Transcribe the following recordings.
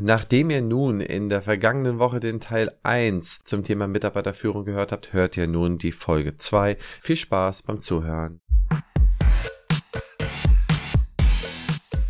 Nachdem ihr nun in der vergangenen Woche den Teil 1 zum Thema Mitarbeiterführung gehört habt, hört ihr nun die Folge 2. Viel Spaß beim Zuhören.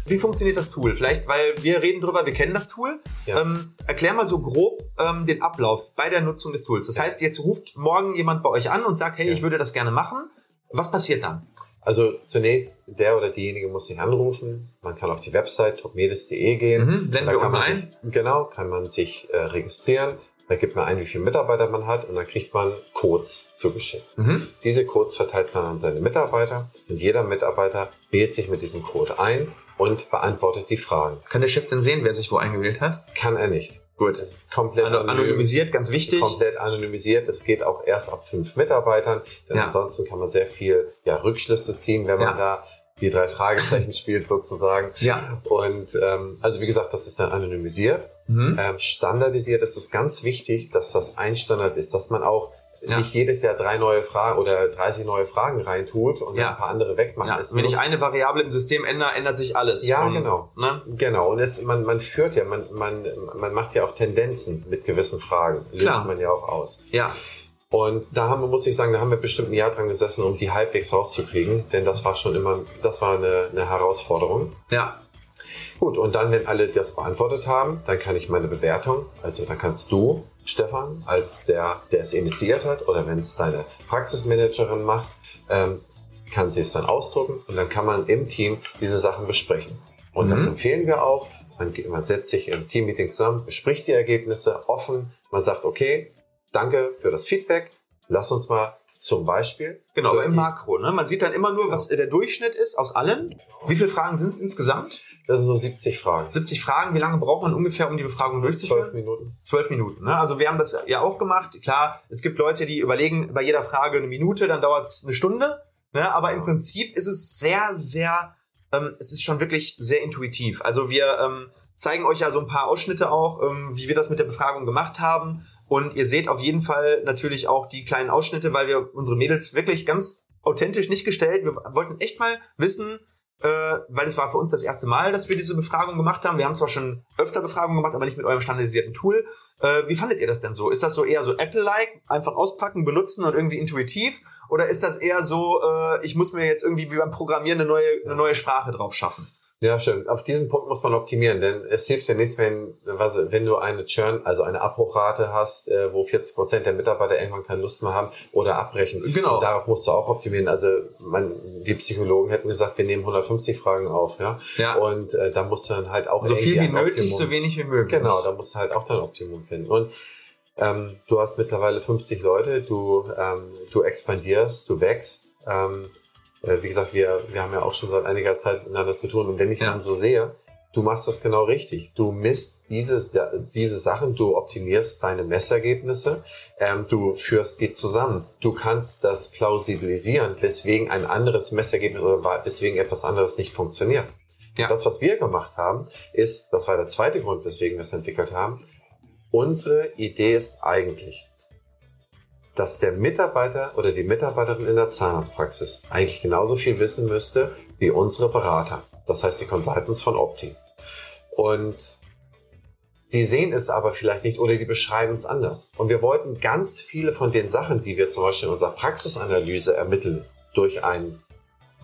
Wie funktioniert das Tool? Vielleicht, weil wir reden drüber, wir kennen das Tool. Ja. Ähm, erklär mal so grob ähm, den Ablauf bei der Nutzung des Tools. Das heißt, jetzt ruft morgen jemand bei euch an und sagt, hey, ja. ich würde das gerne machen. Was passiert dann? Also zunächst, der oder diejenige muss sich anrufen. Man kann auf die Website topmedis.de gehen. Mhm, blenden wir unten ein. Sich, genau, kann man sich äh, registrieren. Da gibt man ein, wie viele Mitarbeiter man hat und dann kriegt man Codes zugeschickt. Mhm. Diese Codes verteilt man an seine Mitarbeiter und jeder Mitarbeiter wählt sich mit diesem Code ein und beantwortet die Fragen. Kann der Chef denn sehen, wer sich wo eingewählt hat? Kann er nicht. Gut. Das ist komplett anonym, anonymisiert, ganz wichtig. Komplett anonymisiert. Es geht auch erst ab fünf Mitarbeitern. Denn ja. ansonsten kann man sehr viel ja, Rückschlüsse ziehen, wenn man ja. da die drei Fragezeichen spielt sozusagen. Ja. Und ähm, also wie gesagt, das ist dann anonymisiert. Mhm. Ähm, standardisiert ist es ganz wichtig, dass das ein Standard ist, dass man auch ja. nicht jedes Jahr drei neue Fragen oder 30 neue Fragen reintut und ja. ein paar andere wegmacht. Ja. Wenn ich eine Variable im System ändere, ändert sich alles. Ja, und, genau. Ne? Genau. Und es, man, man führt ja, man, man, man macht ja auch Tendenzen mit gewissen Fragen. Löst Klar. man ja auch aus. Ja. Und da haben wir, muss ich sagen, da haben wir bestimmt ein Jahr dran gesessen, um die halbwegs rauszukriegen, denn das war schon immer, das war eine, eine Herausforderung. Ja. Gut, und dann, wenn alle das beantwortet haben, dann kann ich meine Bewertung, also dann kannst du Stefan, als der, der es initiiert hat, oder wenn es deine Praxismanagerin macht, ähm, kann sie es dann ausdrucken und dann kann man im Team diese Sachen besprechen. Und mhm. das empfehlen wir auch. Man, man setzt sich im Teammeeting zusammen, bespricht die Ergebnisse offen. Man sagt, okay, danke für das Feedback. Lass uns mal zum Beispiel. Genau, aber im Makro. Ne? Man sieht dann immer nur, was der Durchschnitt ist aus allen. Wie viele Fragen sind es insgesamt? Das sind so 70 Fragen. 70 Fragen. Wie lange braucht man ungefähr, um die Befragung durchzuführen? Zwölf Minuten. Zwölf Minuten. Ne? Also wir haben das ja auch gemacht. Klar, es gibt Leute, die überlegen bei jeder Frage eine Minute, dann dauert es eine Stunde. Ne? Aber im Prinzip ist es sehr, sehr, ähm, es ist schon wirklich sehr intuitiv. Also wir ähm, zeigen euch ja so ein paar Ausschnitte auch, ähm, wie wir das mit der Befragung gemacht haben. Und ihr seht auf jeden Fall natürlich auch die kleinen Ausschnitte, weil wir unsere Mädels wirklich ganz authentisch nicht gestellt. Wir wollten echt mal wissen, äh, weil es war für uns das erste Mal, dass wir diese Befragung gemacht haben. Wir haben zwar schon öfter Befragungen gemacht, aber nicht mit eurem standardisierten Tool. Äh, wie fandet ihr das denn so? Ist das so eher so Apple-like, einfach auspacken, benutzen und irgendwie intuitiv? Oder ist das eher so, äh, ich muss mir jetzt irgendwie wie beim Programmieren eine neue, eine neue Sprache drauf schaffen? Ja, stimmt. Auf diesen Punkt muss man optimieren, denn es hilft ja nichts, wenn, wenn du eine Churn, also eine Abbruchrate hast, äh, wo 40 Prozent der Mitarbeiter irgendwann keine Lust mehr haben oder abbrechen. Genau. Und darauf musst du auch optimieren. Also man, die Psychologen hätten gesagt, wir nehmen 150 Fragen auf, ja. ja. Und äh, da musst du dann halt auch so viel wie nötig, Optimum, so wenig wie möglich. Genau, da musst du halt auch dein Optimum finden. Und ähm, du hast mittlerweile 50 Leute, du ähm, du expandierst, du wächst. Ähm, äh, wie gesagt, wir, wir haben ja auch schon seit einiger Zeit miteinander zu tun. Und wenn ich ja. dann so sehe, du machst das genau richtig. Du misst dieses, diese Sachen, du optimierst deine Messergebnisse, ähm, du führst die zusammen. Du kannst das plausibilisieren, weswegen ein anderes Messergebnis oder weswegen etwas anderes nicht funktioniert. Ja. Das, was wir gemacht haben, ist, das war der zweite Grund, weswegen wir es entwickelt haben, unsere Idee ist eigentlich, dass der Mitarbeiter oder die Mitarbeiterin in der Zahnarztpraxis eigentlich genauso viel wissen müsste wie unsere Berater. Das heißt die Consultants von Opti. Und die sehen es aber vielleicht nicht oder die beschreiben es anders. Und wir wollten ganz viele von den Sachen, die wir zum Beispiel in unserer Praxisanalyse ermitteln, durch einen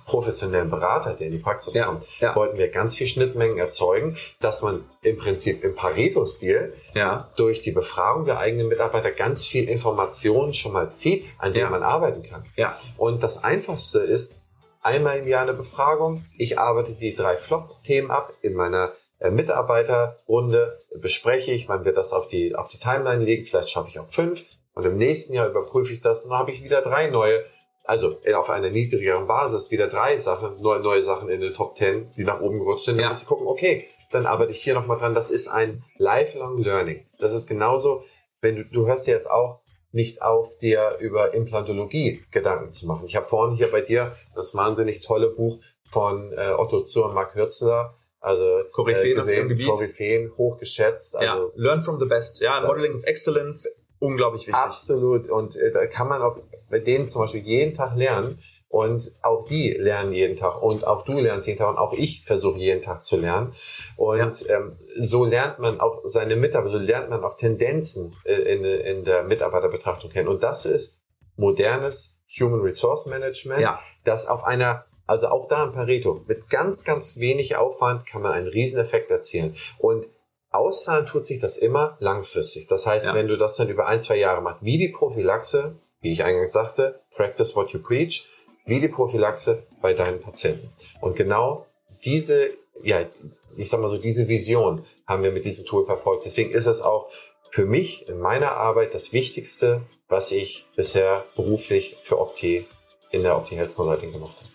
professionellen Berater, der in die Praxis ja, kommt, ja. wollten wir ganz viel Schnittmengen erzeugen, dass man im Prinzip im Pareto-Stil ja. durch die Befragung der eigenen Mitarbeiter ganz viel Informationen schon mal zieht, an denen man arbeiten kann. Ja. Und das Einfachste ist, einmal im Jahr eine Befragung. Ich arbeite die drei Flop-Themen ab in meiner äh, Mitarbeiterrunde, bespreche ich, wann wir das auf die, auf die Timeline legen. Vielleicht schaffe ich auch fünf. Und im nächsten Jahr überprüfe ich das und dann habe ich wieder drei neue also auf einer niedrigeren Basis wieder drei Sachen, neue, neue Sachen in den Top 10, die nach oben gerutscht sind, dann ja. muss ich gucken, okay, dann arbeite ich hier nochmal dran. Das ist ein lifelong learning. Das ist genauso, wenn du, du hörst ja jetzt auch nicht auf, dir über Implantologie Gedanken zu machen. Ich habe vorhin hier bei dir das wahnsinnig tolle Buch von äh, Otto Zur und Mark Hürzler, also Koryphäen äh, gesehen, Gebiet. Koryphäen, hochgeschätzt. Also, ja, learn from the best. Ja, Modeling of Excellence, unglaublich wichtig. Absolut. Und äh, da kann man auch bei denen zum Beispiel jeden Tag lernen, Und auch die lernen jeden Tag und auch du lernst jeden Tag und auch ich versuche jeden Tag zu lernen. Und ja. ähm, so lernt man auch seine Mitarbeiter, so lernt man auch Tendenzen äh, in, in der Mitarbeiterbetrachtung kennen. Und das ist modernes Human Resource Management, ja. das auf einer also auch da ein Pareto. Mit ganz, ganz wenig Aufwand kann man einen Rieseneffekt erzielen. Und auszahlen tut sich das immer langfristig. Das heißt, ja. wenn du das dann über ein, zwei Jahre machst, wie die Prophylaxe, wie ich eingangs sagte, practice what you preach, wie die Prophylaxe bei deinen Patienten. Und genau diese, ja, ich sag mal so, diese Vision haben wir mit diesem Tool verfolgt. Deswegen ist es auch für mich in meiner Arbeit das Wichtigste, was ich bisher beruflich für Opti in der Opti Health Consulting gemacht habe.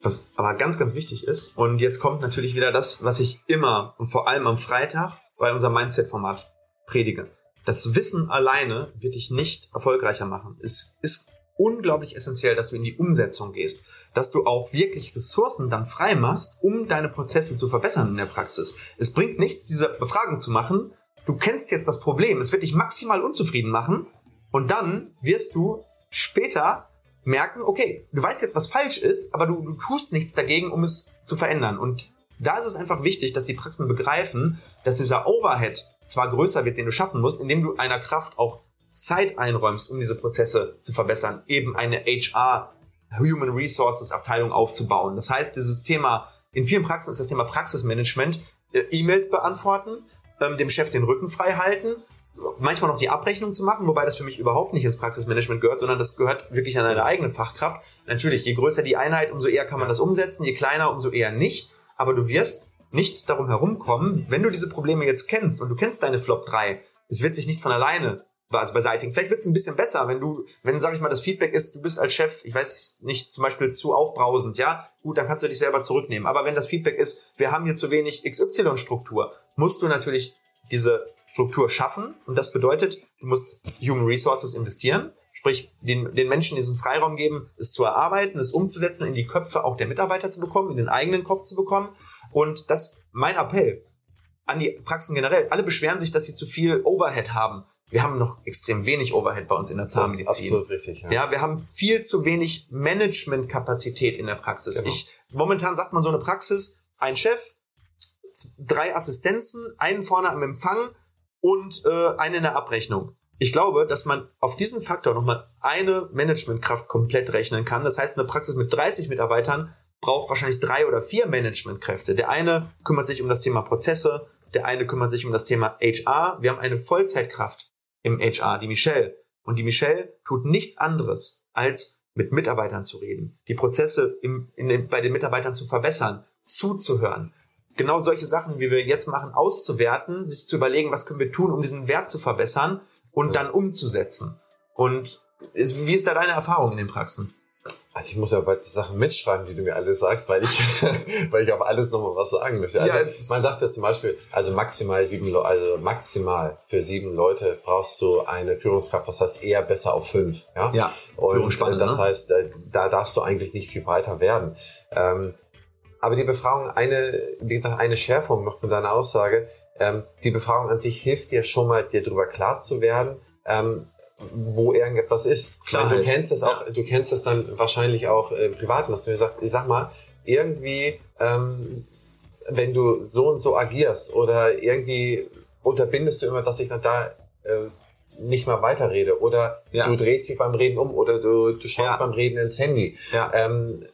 Was aber ganz, ganz wichtig ist, und jetzt kommt natürlich wieder das, was ich immer und vor allem am Freitag bei unserem Mindset-Format predige. Das Wissen alleine wird dich nicht erfolgreicher machen. Es ist unglaublich essentiell, dass du in die Umsetzung gehst, dass du auch wirklich Ressourcen dann frei machst, um deine Prozesse zu verbessern in der Praxis. Es bringt nichts, diese Befragung zu machen. Du kennst jetzt das Problem. Es wird dich maximal unzufrieden machen. Und dann wirst du später merken, okay, du weißt jetzt, was falsch ist, aber du, du tust nichts dagegen, um es zu verändern. Und da ist es einfach wichtig, dass die Praxen begreifen, dass dieser Overhead zwar größer wird, den du schaffen musst, indem du einer Kraft auch Zeit einräumst, um diese Prozesse zu verbessern, eben eine HR Human Resources Abteilung aufzubauen. Das heißt, dieses Thema, in vielen Praxen ist das Thema Praxismanagement, äh, E-Mails beantworten, ähm, dem Chef den Rücken frei halten manchmal noch die Abrechnung zu machen, wobei das für mich überhaupt nicht ins Praxismanagement gehört, sondern das gehört wirklich an eine eigene Fachkraft. Natürlich, je größer die Einheit, umso eher kann man das umsetzen, je kleiner, umso eher nicht. Aber du wirst nicht darum herumkommen, wenn du diese Probleme jetzt kennst und du kennst deine Flop 3, es wird sich nicht von alleine also beseitigen. Vielleicht wird es ein bisschen besser, wenn du, wenn, sag ich mal, das Feedback ist, du bist als Chef, ich weiß nicht, zum Beispiel zu aufbrausend, ja, gut, dann kannst du dich selber zurücknehmen. Aber wenn das Feedback ist, wir haben hier zu wenig XY-Struktur, musst du natürlich diese Struktur schaffen. Und das bedeutet, du musst Human Resources investieren, sprich den, den Menschen diesen Freiraum geben, es zu erarbeiten, es umzusetzen, in die Köpfe auch der Mitarbeiter zu bekommen, in den eigenen Kopf zu bekommen. Und das mein Appell an die Praxen generell. Alle beschweren sich, dass sie zu viel Overhead haben. Wir haben noch extrem wenig Overhead bei uns in der Zahnmedizin. absolut richtig. Ja. ja, wir haben viel zu wenig Managementkapazität in der Praxis. Genau. Ich, momentan sagt man so eine Praxis, ein Chef, drei Assistenzen, einen vorne am Empfang und äh, eine in der Abrechnung. Ich glaube, dass man auf diesen Faktor nochmal eine Managementkraft komplett rechnen kann. Das heißt, eine Praxis mit 30 Mitarbeitern braucht wahrscheinlich drei oder vier Managementkräfte. Der eine kümmert sich um das Thema Prozesse, der eine kümmert sich um das Thema HR. Wir haben eine Vollzeitkraft im HR, die Michelle. Und die Michelle tut nichts anderes, als mit Mitarbeitern zu reden, die Prozesse im, den, bei den Mitarbeitern zu verbessern, zuzuhören, genau solche Sachen, wie wir jetzt machen, auszuwerten, sich zu überlegen, was können wir tun, um diesen Wert zu verbessern und dann umzusetzen. Und wie ist da deine Erfahrung in den Praxen? Also ich muss ja bald die Sachen mitschreiben, die du mir alles sagst, weil ich, weil ich auf alles nochmal was sagen möchte. Also ja, man sagt ja zum Beispiel, also maximal sieben, also maximal für sieben Leute brauchst du eine Führungskraft, das heißt eher besser auf fünf. Ja, ja und das ne? heißt, äh, da darfst du eigentlich nicht viel breiter werden. Ähm, aber die Befragung, eine, wie gesagt, eine Schärfung noch von deiner Aussage, ähm, die Befragung an sich hilft dir schon mal, dir darüber klar zu werden, ähm, wo irgendetwas ist. Klar. Du kennst es auch, du kennst es dann wahrscheinlich auch äh, privat, dass du mir sagst, ich sag mal, irgendwie, ähm, wenn du so und so agierst oder irgendwie unterbindest du immer, dass ich dann da äh, nicht mal weiterrede oder ja. du drehst dich beim Reden um oder du, du schaust ja. beim Reden ins Handy. Ja. Ähm,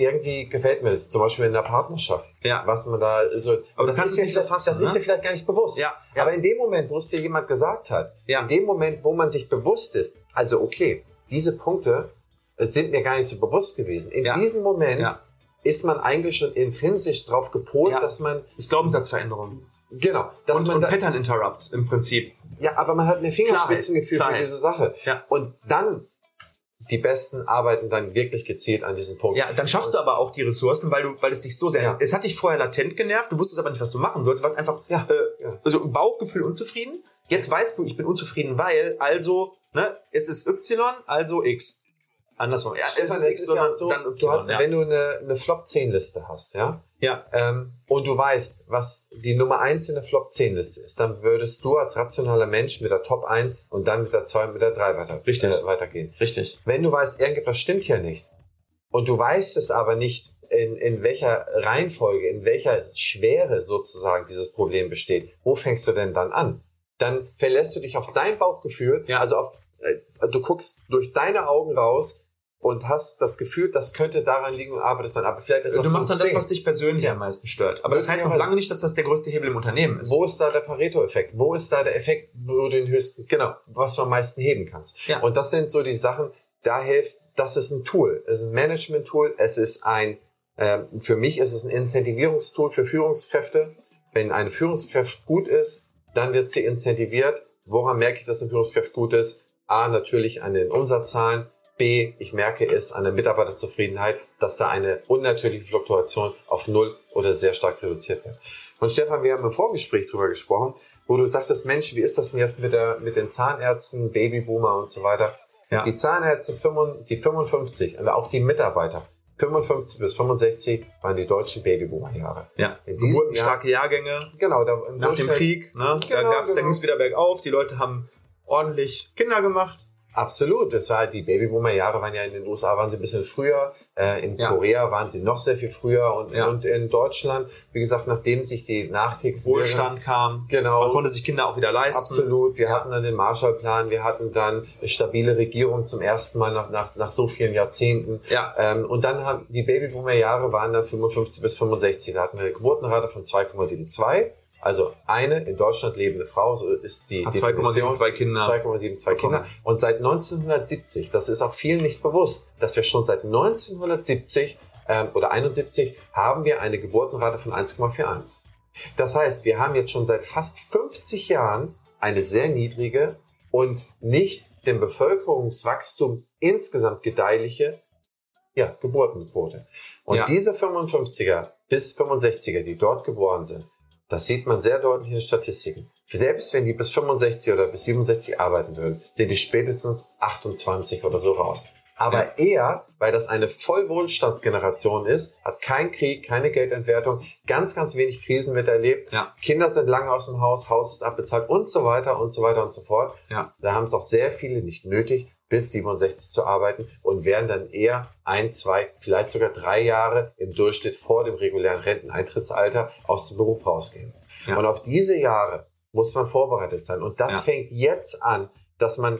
irgendwie gefällt mir das, zum Beispiel in der Partnerschaft. Ja. Was man da so. Aber du kannst es nicht so fassen. Das ne? ist dir vielleicht gar nicht bewusst. Ja, ja. Aber in dem Moment, wo es dir jemand gesagt hat, ja. in dem Moment, wo man sich bewusst ist, also okay, diese Punkte sind mir gar nicht so bewusst gewesen. In ja. diesem Moment ja. ist man eigentlich schon intrinsisch drauf gepolt, ja. dass man. Das Glaubenssatzveränderung. Genau. Dass und, man und Pattern Interrupt im Prinzip. Ja, aber man hat mehr Fingerspitzengefühl Klarheit. für diese Sache. Ja. Und dann die Besten arbeiten dann wirklich gezielt an diesem Punkt. Ja, dann schaffst du aber auch die Ressourcen, weil du, weil es dich so sehr, ja. es hat dich vorher latent genervt, du wusstest aber nicht, was du machen sollst, du warst einfach, ja, äh, ja. also Bauchgefühl unzufrieden. Jetzt weißt du, ich bin unzufrieden, weil, also, ne, es ist Y, also X. Andersrum. Ja, es ist X, sondern so, dann Y. Du ja. Wenn du eine, eine Flop-10-Liste hast, ja, ja. Ähm, und du weißt, was die Nummer eins in der Flop 10 Liste ist, dann würdest du als rationaler Mensch mit der Top 1 und dann mit der 2 und mit der 3 weiter, Richtig. Äh, weitergehen. Richtig. Wenn du weißt, irgendetwas stimmt hier nicht, und du weißt es aber nicht, in, in welcher Reihenfolge, in welcher Schwere sozusagen dieses Problem besteht, wo fängst du denn dann an? Dann verlässt du dich auf dein Bauchgefühl, ja. also auf, äh, du guckst durch deine Augen raus, und hast das Gefühl, das könnte daran liegen und arbeitest dann ab. Vielleicht ist du machst dann 10. das, was dich persönlich ja. am meisten stört. Aber das, das heißt noch lange nicht, dass das der größte Hebel im Unternehmen ist. Wo ist da der Pareto-Effekt? Wo ist da der Effekt, wo du den höchsten, genau, was du am meisten heben kannst? Ja. Und das sind so die Sachen, da hilft, das ist ein Tool. Es ist ein Management-Tool. Es ist ein, äh, für mich ist es ein Incentivierungstool für Führungskräfte. Wenn eine Führungskraft gut ist, dann wird sie incentiviert. Woran merke ich, dass eine Führungskraft gut ist? A, natürlich an den Umsatzzahlen B, ich merke es an der Mitarbeiterzufriedenheit, dass da eine unnatürliche Fluktuation auf Null oder sehr stark reduziert wird. Und Stefan, wir haben im Vorgespräch drüber gesprochen, wo du sagtest, Mensch, wie ist das denn jetzt mit, der, mit den Zahnärzten, Babyboomer und so weiter? Ja. Die Zahnärzte, die 55, und auch die Mitarbeiter, 55 bis 65 waren die deutschen Babyboomer-Jahre. Ja, in diesen starke Jahrgänge. Genau, da, nach dem Krieg, ne, genau, da gab's, genau. da ging es wieder bergauf, die Leute haben ordentlich Kinder gemacht. Absolut. Das war halt die Babyboomer-Jahre waren ja in den USA waren sie ein bisschen früher, äh, in ja. Korea waren sie noch sehr viel früher und, ja. und in Deutschland, wie gesagt, nachdem sich die Nachkriegs Wohlstand kam, genau, man konnte sich Kinder auch wieder leisten. Absolut. Wir ja. hatten dann den Marshallplan, wir hatten dann eine stabile Regierung zum ersten Mal nach, nach, nach so vielen Jahrzehnten. Ja. Ähm, und dann haben die Babyboomer-Jahre waren dann 55 bis 65. Da hatten wir eine Geburtenrate von 2,72 also eine in Deutschland lebende Frau, so ist die 2,72 Kinder. 2,72 Kinder. Und seit 1970, das ist auch vielen nicht bewusst, dass wir schon seit 1970 ähm, oder 71 haben wir eine Geburtenrate von 1,41. Das heißt, wir haben jetzt schon seit fast 50 Jahren eine sehr niedrige und nicht dem Bevölkerungswachstum insgesamt gedeihliche ja, Geburtenquote. Und ja. diese 55er bis 65er, die dort geboren sind, das sieht man sehr deutlich in den Statistiken. Selbst wenn die bis 65 oder bis 67 arbeiten würden, sind die spätestens 28 oder so raus. Aber er, weil das eine Vollwohlstandsgeneration ist, hat kein Krieg, keine Geldentwertung, ganz, ganz wenig Krisen miterlebt. Ja. Kinder sind lange aus dem Haus, Haus ist abbezahlt und so weiter und so weiter und so fort. Ja. Da haben es auch sehr viele nicht nötig, bis 67 zu arbeiten und werden dann eher ein, zwei, vielleicht sogar drei Jahre im Durchschnitt vor dem regulären Renteneintrittsalter aus dem Beruf rausgehen. Ja. Und auf diese Jahre muss man vorbereitet sein. Und das ja. fängt jetzt an, dass man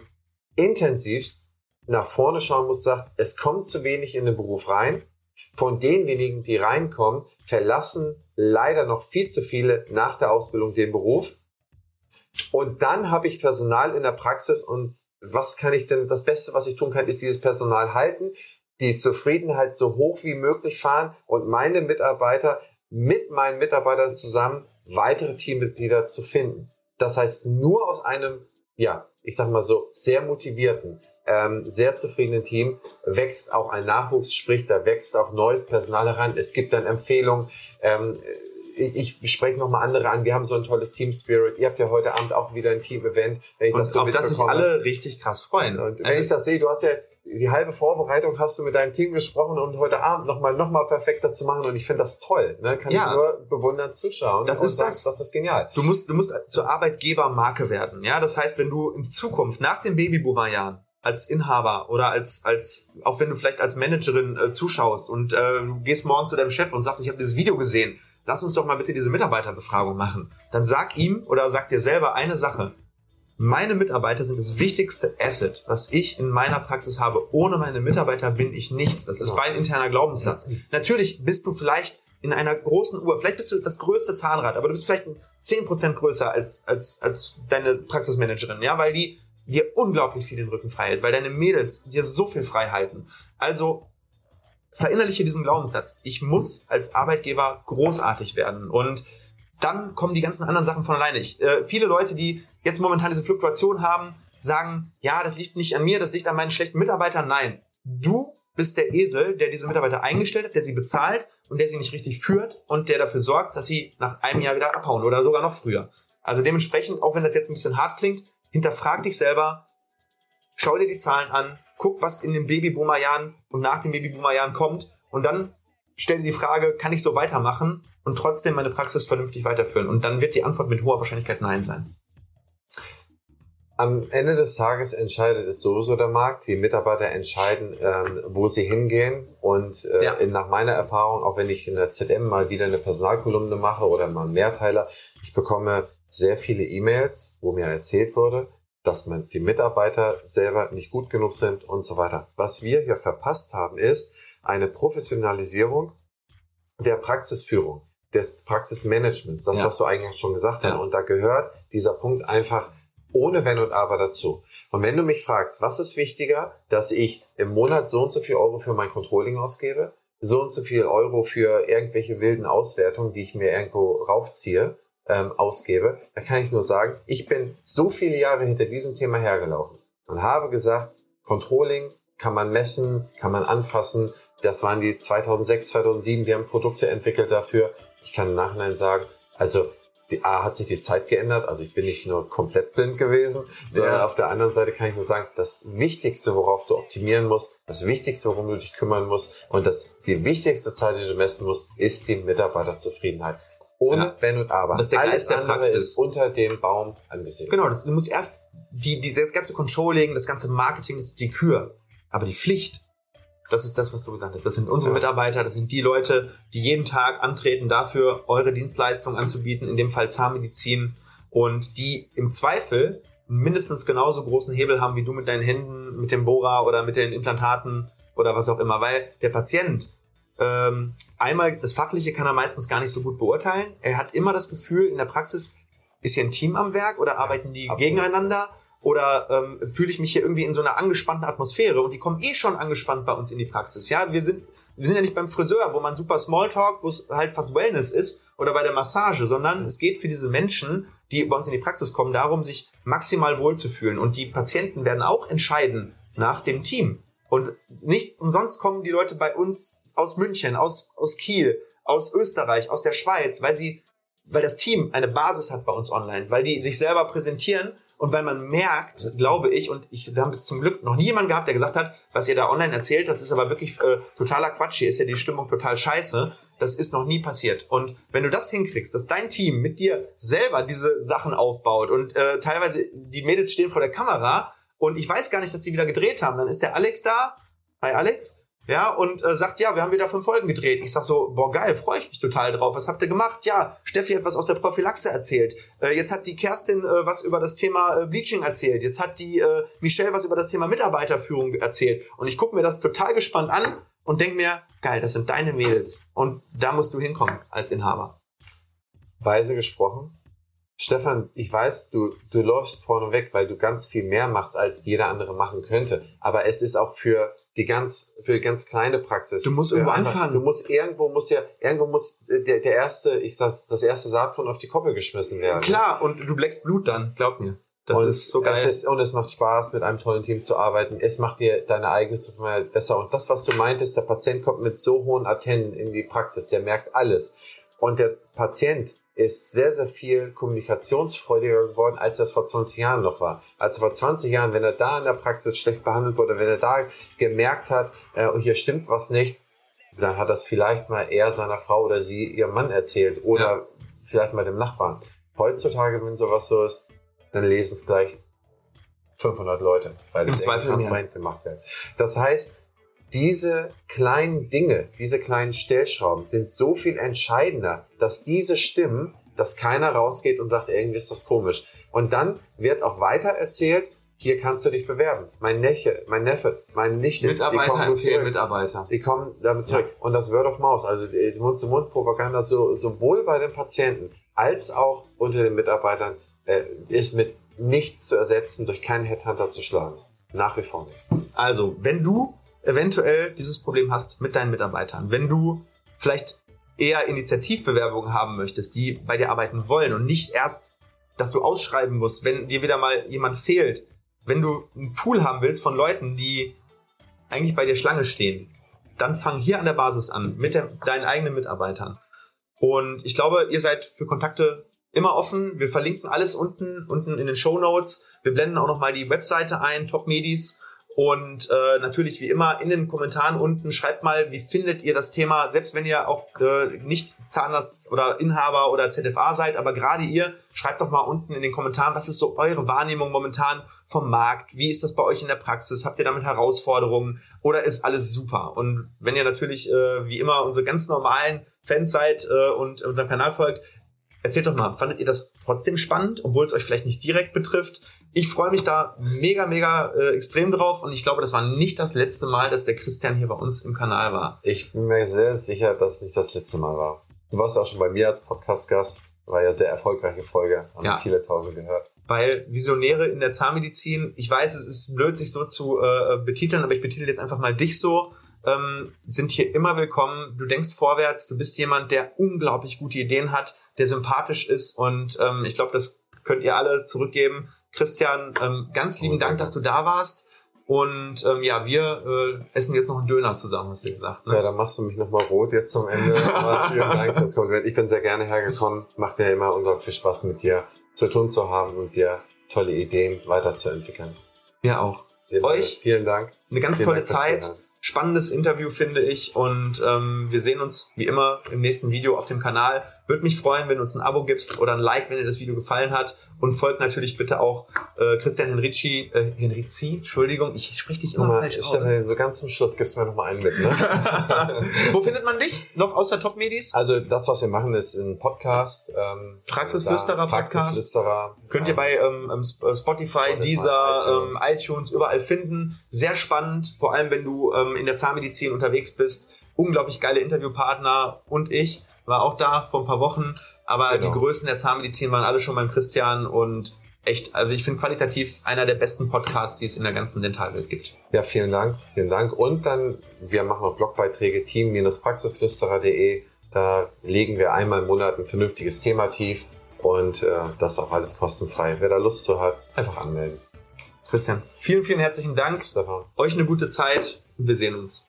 intensivst nach vorne schauen muss, sagt, es kommt zu wenig in den Beruf rein. Von den wenigen, die reinkommen, verlassen leider noch viel zu viele nach der Ausbildung den Beruf. Und dann habe ich Personal in der Praxis und was kann ich denn, das Beste, was ich tun kann, ist dieses Personal halten, die Zufriedenheit so hoch wie möglich fahren und meine Mitarbeiter mit meinen Mitarbeitern zusammen weitere Teammitglieder zu finden. Das heißt, nur aus einem, ja, ich sag mal so, sehr motivierten, ähm, sehr zufriedenen Team wächst auch ein Nachwuchs, sprich, da wächst auch neues Personal heran. Es gibt dann Empfehlungen. Ähm, ich, spreche nochmal andere an. Wir haben so ein tolles Team Spirit. Ihr habt ja heute Abend auch wieder ein Team-Event. Und das so auf das sich alle richtig krass freuen. Und also, wenn ich das sehe, du hast ja die halbe Vorbereitung hast du mit deinem Team gesprochen und heute Abend nochmal noch mal perfekter zu machen und ich finde das toll. Ne? Kann ja. ich nur bewundern zuschauen. Das ist das. Das ist genial. Du musst, du musst zur Arbeitgebermarke werden. Ja, das heißt, wenn du in Zukunft nach den Babyboomer-Jahren als Inhaber oder als als auch wenn du vielleicht als Managerin äh, zuschaust und äh, du gehst morgen zu deinem Chef und sagst, ich habe dieses Video gesehen lass uns doch mal bitte diese Mitarbeiterbefragung machen. Dann sag ihm oder sag dir selber eine Sache. Meine Mitarbeiter sind das wichtigste Asset, was ich in meiner Praxis habe. Ohne meine Mitarbeiter bin ich nichts. Das ist mein interner Glaubenssatz. Natürlich bist du vielleicht in einer großen Uhr, vielleicht bist du das größte Zahnrad, aber du bist vielleicht 10% größer als, als, als deine Praxismanagerin, ja, weil die dir unglaublich viel den Rücken frei hält, weil deine Mädels dir so viel frei halten. Also verinnerliche diesen Glaubenssatz. Ich muss als Arbeitgeber großartig werden. Und dann kommen die ganzen anderen Sachen von alleine. Ich, äh, viele Leute, die jetzt momentan diese Fluktuation haben, sagen, ja, das liegt nicht an mir, das liegt an meinen schlechten Mitarbeitern. Nein, du bist der Esel, der diese Mitarbeiter eingestellt hat, der sie bezahlt und der sie nicht richtig führt und der dafür sorgt, dass sie nach einem Jahr wieder abhauen oder sogar noch früher. Also dementsprechend, auch wenn das jetzt ein bisschen hart klingt, hinterfrag dich selber, schau dir die Zahlen an, guck, was in den Babyboomer-Jahren und nach den Babyboomer-Jahren kommt und dann stell dir die Frage, kann ich so weitermachen und trotzdem meine Praxis vernünftig weiterführen? Und dann wird die Antwort mit hoher Wahrscheinlichkeit Nein sein. am Ende des Tages entscheidet es sowieso der Markt. Die Mitarbeiter entscheiden, ähm, wo sie hingehen. Und äh, Ja. nach meiner Erfahrung, auch wenn ich in der ZM mal wieder eine Personalkolumne mache oder mal einen Mehrteiler, ich bekomme sehr viele E-Mails, wo mir erzählt wurde, dass man die Mitarbeiter selber nicht gut genug sind und so weiter. Was wir hier verpasst haben, ist eine Professionalisierung der Praxisführung, des Praxismanagements, das, Ja. was du eigentlich schon gesagt hast. Ja. Und da gehört dieser Punkt einfach ohne Wenn und Aber dazu. Und wenn du mich fragst, was ist wichtiger, dass ich im Monat so und so viel Euro für mein Controlling ausgebe, so und so viel Euro für irgendwelche wilden Auswertungen, die ich mir irgendwo raufziehe, ähm, ausgebe, da kann ich nur sagen, ich bin so viele Jahre hinter diesem Thema hergelaufen und habe gesagt, Controlling kann man messen, kann man anfassen. Das waren die 2006, 2007. Wir haben Produkte entwickelt dafür. Ich kann im Nachhinein sagen, also die A hat sich die Zeit geändert, also ich bin nicht nur komplett blind gewesen, sondern Ja. auf der anderen Seite kann ich nur sagen, das Wichtigste, worauf du optimieren musst, das Wichtigste, worum du dich kümmern musst und das die wichtigste Zeit, die du messen musst, ist die Mitarbeiterzufriedenheit. Ohne Ja. Wenn und Aber. Das ist der Alles Geist der Praxis. ist unter dem Baum angesiedelt. Genau, das, du musst erst die, die, das ganze Controlling, das ganze Marketing, das ist die Kür. Aber die Pflicht, das ist das, was du gesagt hast. Das sind unsere. Mitarbeiter, das sind die Leute, die jeden Tag antreten, dafür eure Dienstleistung anzubieten, in dem Fall Zahnmedizin, und die im Zweifel mindestens genauso großen Hebel haben wie du mit deinen Händen, mit dem Bohrer oder mit den Implantaten oder was auch immer, weil der Patient ähm, einmal das Fachliche kann er meistens gar nicht so gut beurteilen. Er hat immer das Gefühl, in der Praxis ist hier ein Team am Werk oder arbeiten die absolut. gegeneinander oder ähm, fühle ich mich hier irgendwie in so einer angespannten Atmosphäre und die kommen eh schon angespannt bei uns in die Praxis. Ja, wir sind wir sind ja nicht beim Friseur, wo man super Smalltalk, wo es halt fast Wellness ist oder bei der Massage, sondern es geht für diese Menschen, die bei uns in die Praxis kommen, darum, sich maximal wohlzufühlen und die Patienten werden auch entscheiden nach dem Team. Und nicht umsonst kommen die Leute bei uns aus München, aus, aus Kiel, aus Österreich, aus der Schweiz, weil sie, weil das Team eine Basis hat bei uns online, weil die sich selber präsentieren und weil man merkt, glaube ich, und ich, wir haben bis zum Glück noch nie jemanden gehabt, der gesagt hat, was ihr da online erzählt, das ist aber wirklich äh, totaler Quatsch, hier ist ja die Stimmung total scheiße. Das ist noch nie passiert. Und wenn du das hinkriegst, dass dein Team mit dir selber diese Sachen aufbaut und äh, teilweise die Mädels stehen vor der Kamera und ich weiß gar nicht, dass sie wieder gedreht haben, dann ist der Alex da. Hi Alex. Ja, und äh, sagt, ja, wir haben wieder fünf Folgen gedreht. Ich sag so, boah, geil, freue ich mich total drauf. Was habt ihr gemacht? Ja, Steffi hat was aus der Prophylaxe erzählt. Äh, jetzt hat die Kerstin äh, was über das Thema äh, Bleaching erzählt. Jetzt hat die äh, Michelle was über das Thema Mitarbeiterführung erzählt. Und ich gucke mir das total gespannt an und denk mir, geil, das sind deine Mädels. Und da musst du hinkommen als Inhaber. weise gesprochen. Stefan, ich weiß, du, du läufst vorne weg, weil du ganz viel mehr machst, als jeder andere machen könnte. Aber es ist auch für die ganz, für die ganz kleine Praxis. Du musst irgendwo einfach- anfangen. Du musst irgendwo muss ja, irgendwo muss der, der erste, ich das, das erste Saatkorn auf die Koppel geschmissen werden. Klar, und du bleckst Blut dann, glaub mir. Das und ist so geil. Es ist, und es macht Spaß, mit einem tollen Team zu arbeiten. Es macht dir deine eigene Zufriedenheit besser. Und das, was du meintest, der Patient kommt mit so hohen Antennen in die Praxis, der merkt alles. Und der Patient ist sehr, sehr viel kommunikationsfreudiger geworden, als das vor 20 Jahren noch war. Also vor 20 Jahren, wenn er da in der Praxis schlecht behandelt wurde, wenn er da gemerkt hat, äh, hier stimmt was nicht, dann hat das vielleicht mal eher seiner Frau oder sie ihrem Mann erzählt oder Ja. vielleicht mal dem Nachbarn. Heutzutage, wenn sowas so ist, dann lesen es gleich 500 Leute, weil irgendwie transparent gemacht wird. Das heißt, diese kleinen Dinge, diese kleinen Stellschrauben sind so viel entscheidender, dass diese Stimmen, dass keiner rausgeht und sagt, irgendwie ist das komisch. Und dann wird auch weiter erzählt, hier kannst du dich bewerben. Mein Neffe, mein Neffe, meine Nichte, die Mitarbeiter kommen gut empfehlen. Mitarbeiter. Die kommen damit zurück. Und das Word of Mouth, also die Mund-zu-Mund-Propaganda, so, sowohl bei den Patienten als auch unter den Mitarbeitern, äh, ist mit nichts zu ersetzen, durch keinen Headhunter zu schlagen. Nach wie vor nicht. Also, wenn du eventuell dieses Problem hast mit deinen Mitarbeitern, wenn du vielleicht eher Initiativbewerbungen haben möchtest, die bei dir arbeiten wollen und nicht erst, dass du ausschreiben musst, wenn dir wieder mal jemand fehlt, wenn du einen Pool haben willst von Leuten, die eigentlich bei dir Schlange stehen, dann fang hier an der Basis an mit der, deinen eigenen Mitarbeitern. Und ich glaube, ihr seid für Kontakte immer offen. Wir verlinken alles unten, unten in den Show Notes. Wir blenden auch nochmal die Webseite ein, Top Medis. Und äh, natürlich wie immer in den Kommentaren unten schreibt mal, wie findet ihr das Thema, selbst wenn ihr auch äh, nicht Zahnarzt oder Inhaber oder ZFA seid, aber gerade ihr, schreibt doch mal unten in den Kommentaren, was ist so eure Wahrnehmung momentan vom Markt? Wie ist das bei euch in der Praxis? Habt ihr damit Herausforderungen oder ist alles super? Und wenn ihr natürlich äh, wie immer unsere ganz normalen Fans seid äh, und unserem Kanal folgt, erzählt doch mal, fandet ihr das trotzdem spannend, obwohl es euch vielleicht nicht direkt betrifft? Ich freue mich da mega, mega äh, extrem drauf und ich glaube, das war nicht das letzte Mal, dass der Christian hier bei uns im Kanal war. Ich bin mir sehr sicher, dass es nicht das letzte Mal war. Du warst auch schon bei mir als Podcast-Gast. War ja sehr erfolgreiche Folge. Haben Ja. viele tausend gehört. Weil Visionäre in der Zahnmedizin, ich weiß, es ist blöd, sich so zu äh, betiteln, aber ich betitel jetzt einfach mal dich so, ähm, sind hier immer willkommen. Du denkst vorwärts, du bist jemand, der unglaublich gute Ideen hat, der sympathisch ist und ähm, ich glaube, das könnt ihr alle zurückgeben. Christian, ähm, ganz lieben Dank, dass du da warst. Und ähm, ja, wir äh, essen jetzt noch einen Döner zusammen, hast du gesagt. Ne? Ja, dann machst du mich nochmal rot jetzt zum Ende. Aber vielen Dank fürs Kompliment. Ich bin sehr gerne hergekommen. Macht mir immer unglaublich viel Spaß, mit dir zu tun zu haben und dir tolle Ideen weiterzuentwickeln. Wir auch. Dem Euch Vielen Dank. Eine ganz Vielen tolle Dank Zeit. Spannendes Interview, finde ich. Und ähm, wir sehen uns wie immer im nächsten Video auf dem Kanal. Würde mich freuen, wenn du uns ein Abo gibst oder ein Like, wenn dir das Video gefallen hat. Und folgt natürlich bitte auch äh, Christian Henrici, äh, Henrizi, Entschuldigung, ich spreche dich immer Nochmal, falsch aus. So ganz zum Schluss gibst du mir nochmal einen mit, ne? Wo findet man dich? Noch außer Top-Medis? Also das, was wir machen, ist ein Podcast. Ähm, Praxisflüsterer da- Praxisflüsterer. Könnt ihr bei ähm, ähm, äh, Spotify, Spotify, Deezer, iTunes. ähm, iTunes überall finden. Sehr spannend, vor allem wenn du ähm, in der Zahnmedizin unterwegs bist. Unglaublich geile Interviewpartner und ich war auch da vor ein paar Wochen. Aber Genau. die Größen der Zahnmedizin waren alle schon beim Christian und echt, also ich finde qualitativ einer der besten Podcasts, die es in der ganzen Dentalwelt gibt. Ja, vielen Dank, vielen Dank. Und dann, wir machen auch Blogbeiträge, team-praxisflüsterer.de. Da legen wir einmal im Monat ein vernünftiges Thema tief und äh, das auch alles kostenfrei. Wer da Lust zu hat, einfach anmelden. Christian, vielen, vielen herzlichen Dank. Stefan. Euch eine gute Zeit und wir sehen uns.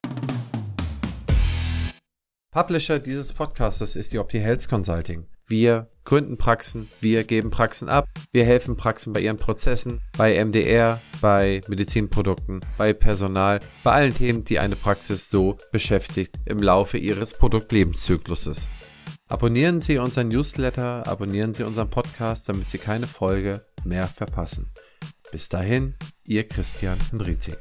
Publisher dieses Podcastes ist die Opti Health Consulting. Wir gründen Praxen, wir geben Praxen ab, wir helfen Praxen bei ihren Prozessen, bei MDR, bei Medizinprodukten, bei Personal, bei allen Themen, die eine Praxis so beschäftigt im Laufe ihres Produktlebenszykluses. Abonnieren Sie unseren Newsletter, abonnieren Sie unseren Podcast, damit Sie keine Folge mehr verpassen. Bis dahin, Ihr Christian Henrizi.